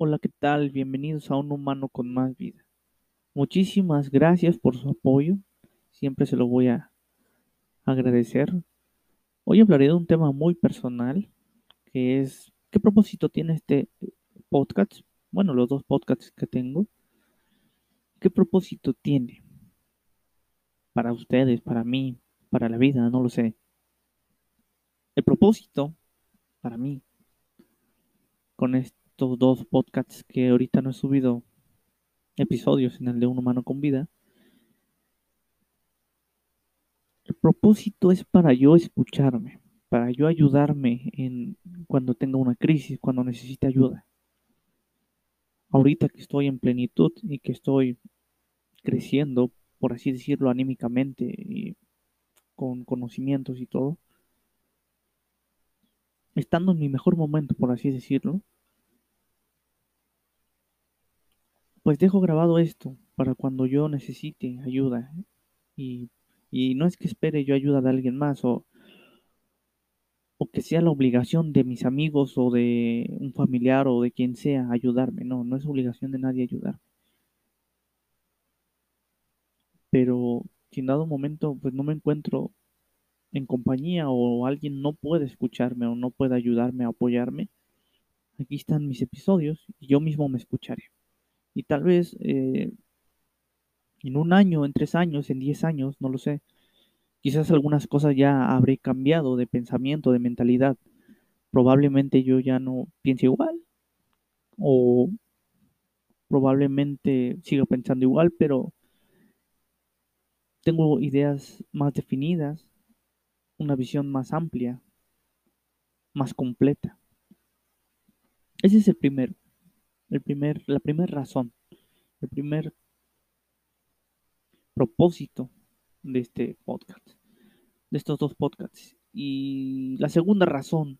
Hola, ¿qué tal? Bienvenidos a Un Humano con Más Vida. Muchísimas gracias por su apoyo. Siempre se lo voy a agradecer. Hoy hablaré de un tema muy personal, que es ¿qué propósito tiene este podcast? Bueno, los dos podcasts que tengo. ¿Qué propósito tiene? Para ustedes, para mí, para la vida, no lo sé. El propósito, para mí, con estos dos podcasts que ahorita no he subido episodios en el de Un Humano con Vida, el propósito es para yo escucharme, para yo ayudarme en cuando tenga una crisis, cuando necesite ayuda. Ahorita que estoy en plenitud y que estoy creciendo, por así decirlo, anímicamente y con conocimientos y todo, estando en mi mejor momento, por así decirlo, pues dejo grabado esto para cuando yo necesite ayuda. Y, y no es que espere yo ayuda de alguien más o, o que sea la obligación de mis amigos o de un familiar o de quien sea ayudarme. No, no es obligación de nadie ayudarme. Pero si en dado momento pues no me encuentro en compañía o alguien no puede escucharme o no puede ayudarme a apoyarme, aquí están mis episodios y yo mismo me escucharé. Y tal vez eh, en un año, en tres años, en diez años, no lo sé, quizás algunas cosas ya habré cambiado de pensamiento, de mentalidad. Probablemente yo ya no piense igual o probablemente siga pensando igual, pero tengo ideas más definidas, una visión más amplia, más completa. Ese es el primero, el primer, la primera razón, el primer propósito de este podcast, de estos dos podcasts. Y la segunda razón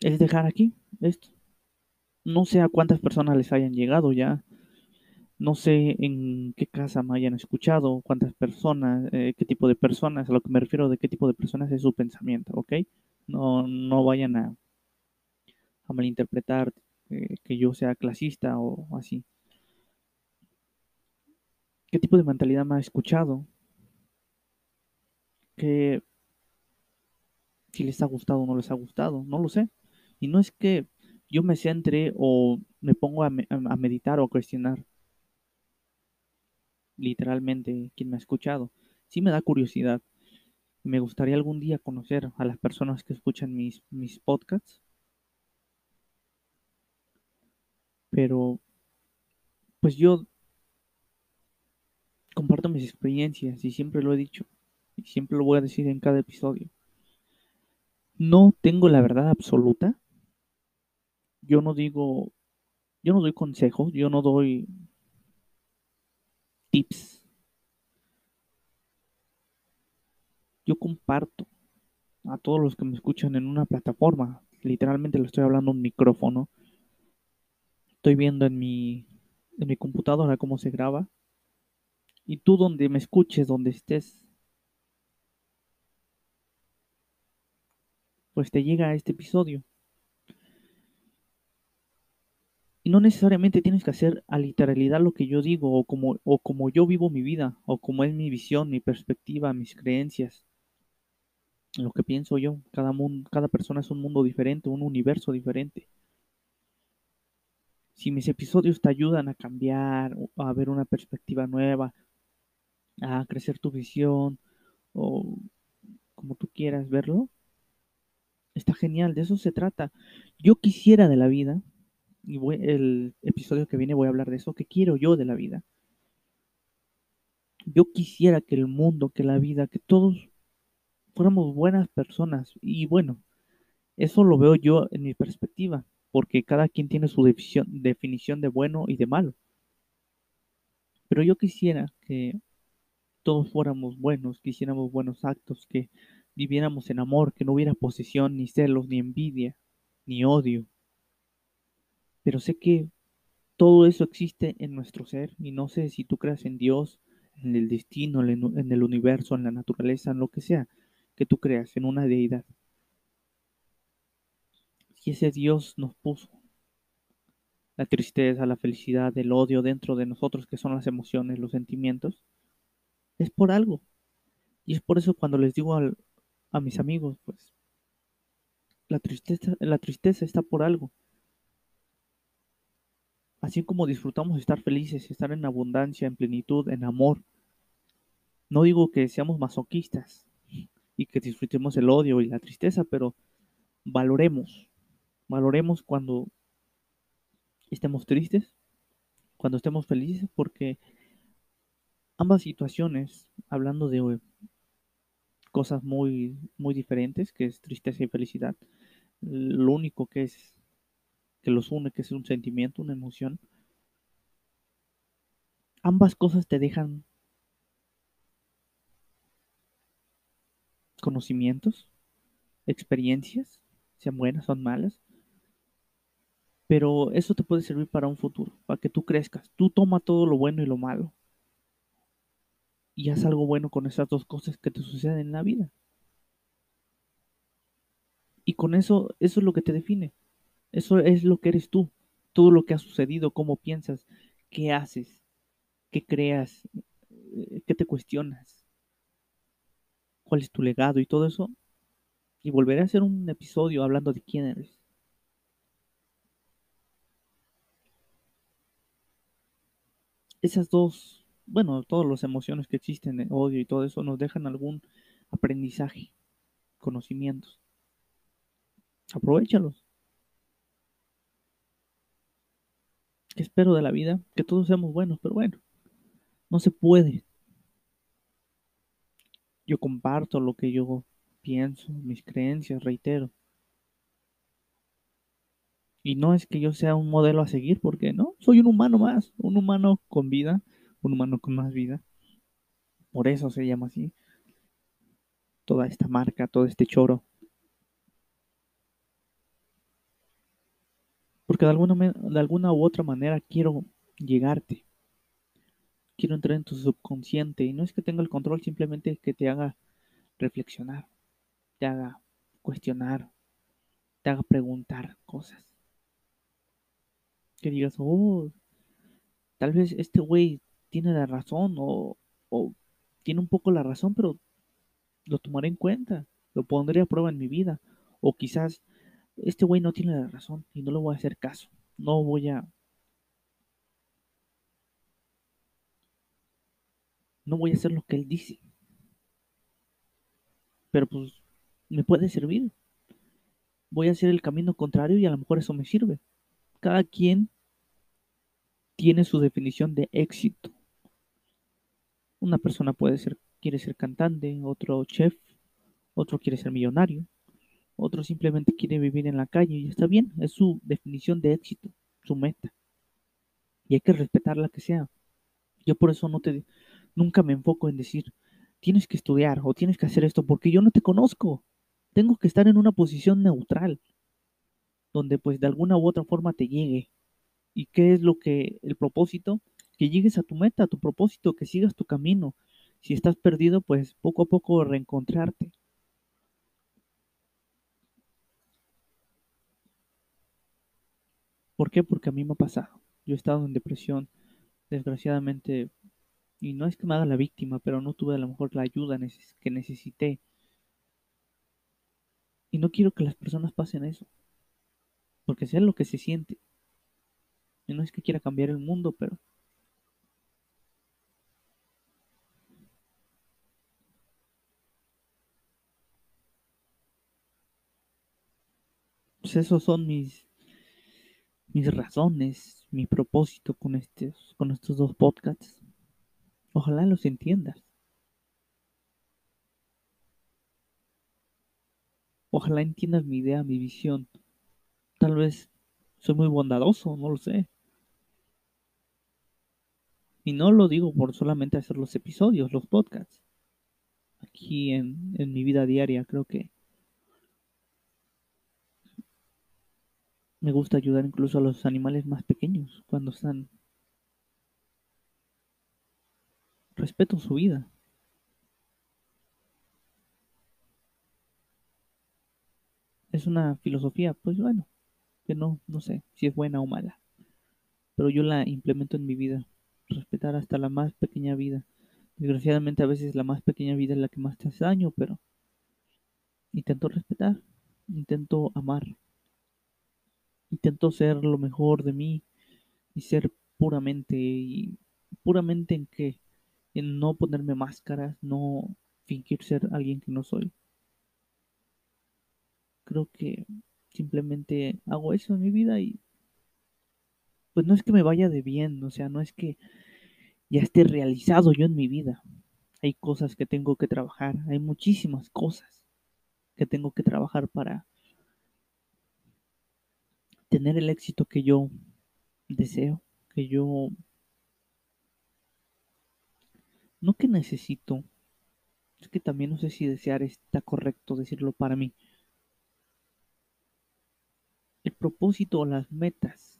es dejar aquí esto. No sé a cuántas personas les hayan llegado ya no sé en qué casa me hayan escuchado, cuántas personas, eh, qué tipo de personas, a lo que me refiero de qué tipo de personas es su pensamiento, ¿ok? No, no vayan a, a malinterpretar eh, que yo sea clasista o así. ¿Qué tipo de mentalidad me ha escuchado? Que si les ha gustado o no les ha gustado, no lo sé. Y no es que yo me centre o me pongo a, me a meditar o a cuestionar literalmente quien me ha escuchado. Sí me da curiosidad. Me gustaría algún día conocer a las personas que escuchan mis, mis podcasts. Pero, pues yo comparto mis experiencias y siempre lo he dicho. Y siempre lo voy a decir en cada episodio. No tengo la verdad absoluta. Yo no digo, yo no doy consejos, yo no doy tips. Yo comparto a todos los que me escuchan en una plataforma. Literalmente le estoy hablando a un micrófono. Estoy viendo en mi, en mi computadora cómo se graba. Y tú donde me escuches, donde estés, pues te llega este episodio. Y no necesariamente tienes que hacer a literalidad lo que yo digo o como, o como yo vivo mi vida o como es mi visión, mi perspectiva, mis creencias. Lo que pienso yo. Cada, mundo, cada persona es un mundo diferente, un universo diferente. Si mis episodios te ayudan a cambiar, a ver una perspectiva nueva, a crecer tu visión o como tú quieras verlo, está genial, de eso se trata. Yo quisiera de la vida y voy, el episodio que viene voy a hablar de eso, ¿qué quiero yo de la vida? Yo quisiera que el mundo, que la vida, que todos fuéramos buenas personas. Y bueno, eso lo veo yo en mi perspectiva, porque cada quien tiene su definición, de bueno y de malo. Pero yo quisiera que todos fuéramos buenos, que hiciéramos buenos actos, que viviéramos en amor, que no hubiera posesión, ni celos, ni envidia, ni odio. Pero sé que todo eso existe en nuestro ser y no sé si tú creas en Dios, en el destino, en el universo, en la naturaleza, en lo que sea que tú creas, en una deidad. Y ese Dios nos puso la tristeza, la felicidad, el odio dentro de nosotros, que son las emociones, los sentimientos, es por algo. Y es por eso cuando les digo a mis amigos, pues, la tristeza, la tristeza está por algo. Así como disfrutamos estar felices, estar en abundancia, en plenitud, en amor. No digo que seamos masoquistas y que disfrutemos el odio y la tristeza, pero valoremos, valoremos cuando estemos tristes, cuando estemos felices, porque ambas situaciones, hablando de cosas muy, muy diferentes, que es tristeza y felicidad, lo único que es que los une, que es un sentimiento, una emoción, ambas cosas te dejan conocimientos, experiencias, sean buenas, son malas, pero eso te puede servir para un futuro, para que tú crezcas. Tú toma todo lo bueno y lo malo y haz algo bueno con esas dos cosas que te suceden en la vida. Y con eso, eso es lo que te define. Eso es lo que eres tú. Todo lo que ha sucedido, cómo piensas, qué haces, qué creas, eh, qué te cuestionas, cuál es tu legado y todo eso. Y volveré a hacer un episodio hablando de quién eres. Esas dos, bueno, todas las emociones que existen, odio y todo eso, nos dejan algún aprendizaje, conocimientos. Aprovechalos. ¿Qué espero de la vida? Que todos seamos buenos, pero bueno, no se puede. Yo comparto lo que yo pienso, mis creencias, reitero. Y no es que yo sea un modelo a seguir, porque no, soy un humano más, un humano con vida, un humano con más vida. Por eso se llama así. Toda esta marca, todo este choro. Porque de alguna, de alguna u otra manera quiero llegarte. Quiero entrar en tu subconsciente. Y no es que tenga el control, simplemente que te haga reflexionar, te haga cuestionar, te haga preguntar cosas que digas, oh, tal vez este güey tiene la razón o, o tiene un poco la razón, pero lo tomaré en cuenta, lo pondré a prueba en mi vida. O quizás este güey no tiene la razón y no le voy a hacer caso. No voy a... No voy a hacer lo que él dice. Pero pues me puede servir. Voy a hacer el camino contrario y a lo mejor eso me sirve cada quien tiene su definición de éxito. Una persona puede ser, quiere ser cantante, otro chef, otro quiere ser millonario, otro simplemente quiere vivir en la calle y está bien, es su definición de éxito, su meta. Y hay que respetar la que sea. Yo por eso no te nunca me enfoco en decir, tienes que estudiar o tienes que hacer esto porque yo no te conozco. Tengo que estar en una posición neutral donde pues de alguna u otra forma te llegue. ¿Y qué es lo que el propósito? Que llegues a tu meta, a tu propósito, que sigas tu camino. Si estás perdido, pues poco a poco reencontrarte. ¿Por qué? Porque a mí me ha pasado. Yo he estado en depresión, desgraciadamente, y no es que me haga la víctima, pero no tuve a lo mejor la ayuda que necesité. Y no quiero que las personas pasen eso porque sea lo que se siente. Y no es que quiera cambiar el mundo, pero pues esos son mis mis razones, mi propósito con estos con estos dos podcasts. Ojalá los entiendas. Ojalá entiendas mi idea, mi visión. Tal vez soy muy bondadoso, no lo sé. Y no lo digo por solamente hacer los episodios, los podcasts. Aquí en, en mi vida diaria creo que me gusta ayudar incluso a los animales más pequeños cuando están... Respeto su vida. es una filosofía, pues bueno, que no, no sé si es buena o mala, pero yo la implemento en mi vida, respetar hasta la más pequeña vida. Desgraciadamente a veces la más pequeña vida es la que más te hace daño, pero intento respetar, intento amar, intento ser lo mejor de mí y ser puramente y puramente en qué, en no ponerme máscaras, no fingir ser alguien que no soy. Creo que simplemente hago eso en mi vida y pues no es que me vaya de bien, o sea, no es que ya esté realizado yo en mi vida. Hay cosas que tengo que trabajar, hay muchísimas cosas que tengo que trabajar para tener el éxito que yo deseo, que yo no que necesito, es que también no sé si desear está correcto decirlo para mí. El propósito o las metas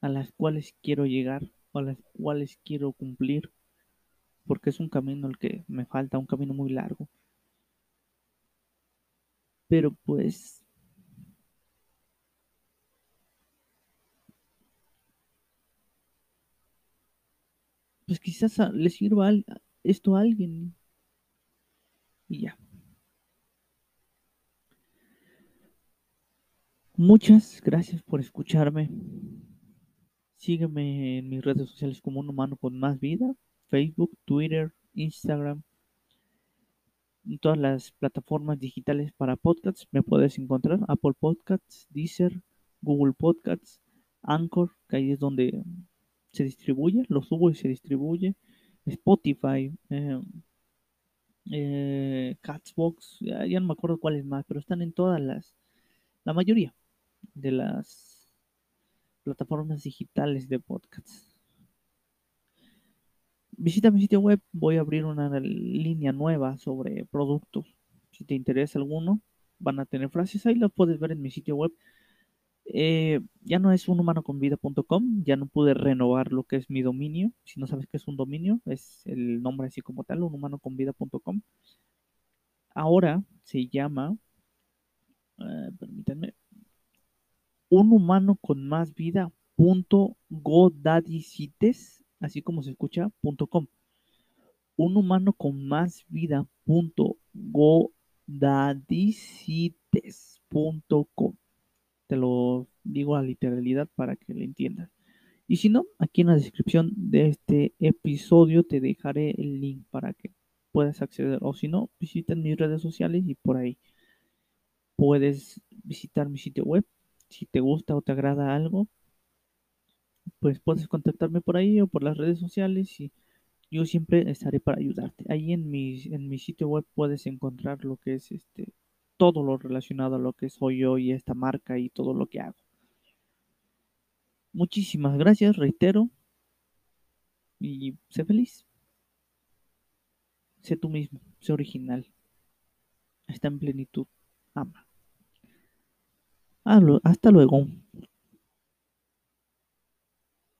a las cuales quiero llegar o a las cuales quiero cumplir, porque es un camino el que me falta, un camino muy largo. Pero pues pues quizás le sirva esto a alguien. Y ya. Muchas gracias por escucharme. Sígueme en mis redes sociales como un humano con más vida. Facebook, Twitter, Instagram. Todas las plataformas digitales para podcasts me puedes encontrar. Apple Podcasts, Deezer, Google Podcasts, Anchor, que ahí es donde se distribuye, lo subo y se distribuye. Spotify, eh, eh, Catsbox, ya, no me acuerdo cuáles más, pero están en todas las, la mayoría de las plataformas digitales de podcasts. Visita mi sitio web, voy a abrir una línea nueva sobre productos. Si te interesa alguno, van a tener frases ahí, las puedes ver en mi sitio web eh, ya no es unhumanoconvida.com, ya no pude renovar lo que es mi dominio. Si no sabes qué es un dominio, es el nombre así como tal, unhumanoconvida.com. Ahora se llama, eh, permítanme, un humano con más vida así como se escucha, .com. Un humano con más vida te lo digo a literalidad para que lo entiendas. Y si no, aquí en la descripción de este episodio te dejaré el link para que puedas acceder. O si no, visita mis redes sociales y por ahí puedes visitar mi sitio web. Si te gusta o te agrada algo, pues puedes contactarme por ahí o por las redes sociales y yo siempre estaré para ayudarte. Ahí en mi, en mi sitio web puedes encontrar lo que es este todo lo relacionado a lo que soy yo y esta marca y todo lo que hago. Muchísimas gracias, reitero, y sé feliz. Sé tú mismo, sé original. Está en plenitud. Ama. Hasta luego.